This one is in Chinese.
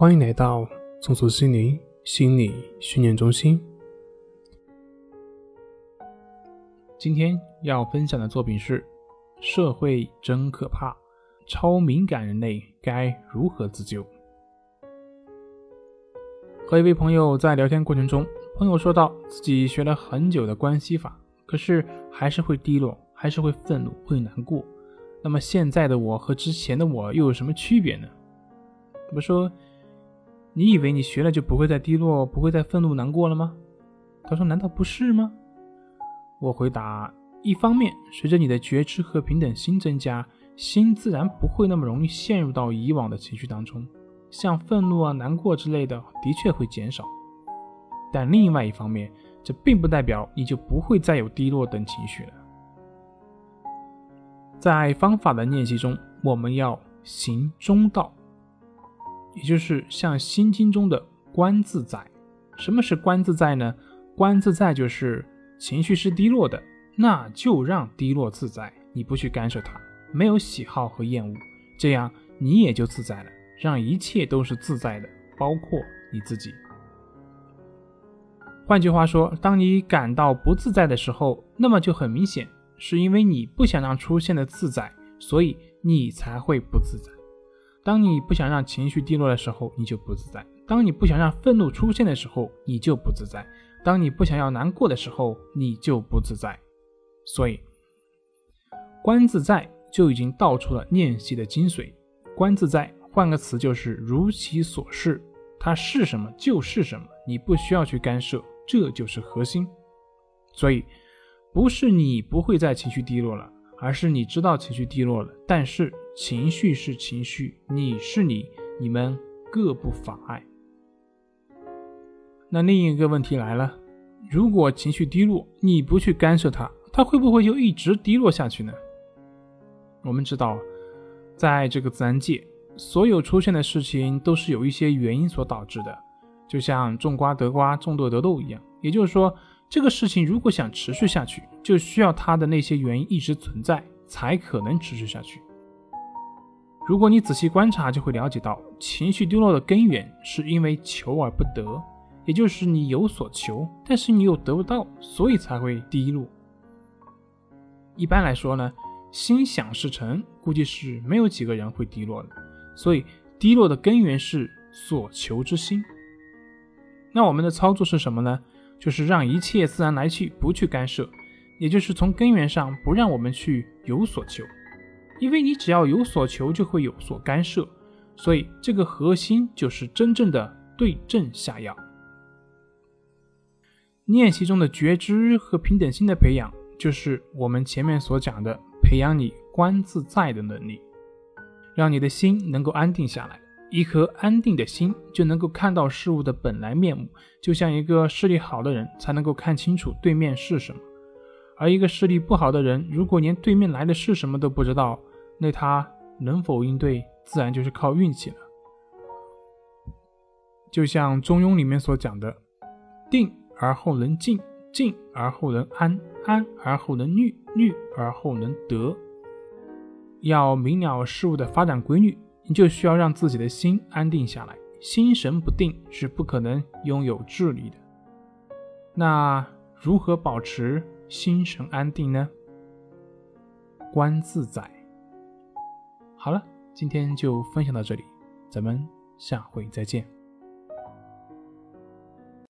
欢迎来到松鼠心灵心理训练中心。今天要分享的作品是《社会真可怕》，超敏感人类该如何自救？和一位朋友在聊天过程中，朋友说到自己学了很久的关系法，可是还是会低落，还是会愤怒，会难过。那么现在的我和之前的我又有什么区别呢？怎么说。你以为你学了就不会再低落，不会再愤怒难过了吗？他说：“难道不是吗？”我回答：“一方面，随着你的觉知和平等心增加，心自然不会那么容易陷入到以往的情绪当中，像愤怒啊、难过之类的，的确会减少。但另外一方面，这并不代表你就不会再有低落等情绪了。在方法的练习中，我们要行中道。”也就是像《心经》中的“观自在”。什么是“观自在”呢？“观自在”就是情绪是低落的，那就让低落自在，你不去干涉它，没有喜好和厌恶，这样你也就自在了，让一切都是自在的，包括你自己。换句话说，当你感到不自在的时候，那么就很明显，是因为你不想让出现的自在，所以你才会不自在。当你不想让情绪低落的时候，你就不自在；当你不想让愤怒出现的时候，你就不自在；当你不想要难过的时候，你就不自在。所以，观自在就已经道出了练习的精髓。观自在，换个词就是如其所是，它是什么就是什么，你不需要去干涉，这就是核心。所以，不是你不会再情绪低落了。而是你知道情绪低落了，但是情绪是情绪，你是你，你们各不妨碍。那另一个问题来了，如果情绪低落，你不去干涉它，它会不会就一直低落下去呢？我们知道，在这个自然界，所有出现的事情都是有一些原因所导致的，就像种瓜得瓜，种豆得豆一样。也就是说。这个事情如果想持续下去，就需要它的那些原因一直存在，才可能持续下去。如果你仔细观察，就会了解到，情绪低落的根源是因为求而不得，也就是你有所求，但是你又得不到，所以才会低落。一般来说呢，心想事成，估计是没有几个人会低落的。所以，低落的根源是所求之心。那我们的操作是什么呢？就是让一切自然来去，不去干涉，也就是从根源上不让我们去有所求，因为你只要有所求，就会有所干涉，所以这个核心就是真正的对症下药。练习中的觉知和平等心的培养，就是我们前面所讲的培养你观自在的能力，让你的心能够安定下来。一颗安定的心就能够看到事物的本来面目，就像一个视力好的人才能够看清楚对面是什么，而一个视力不好的人，如果连对面来的是什么都不知道，那他能否应对，自然就是靠运气了。就像《中庸》里面所讲的：“定而后能静，静而后能安，安而后能虑，虑而后能得。”要明了事物的发展规律。你就需要让自己的心安定下来，心神不定是不可能拥有智力的。那如何保持心神安定呢？观自在。好了，今天就分享到这里，咱们下回再见。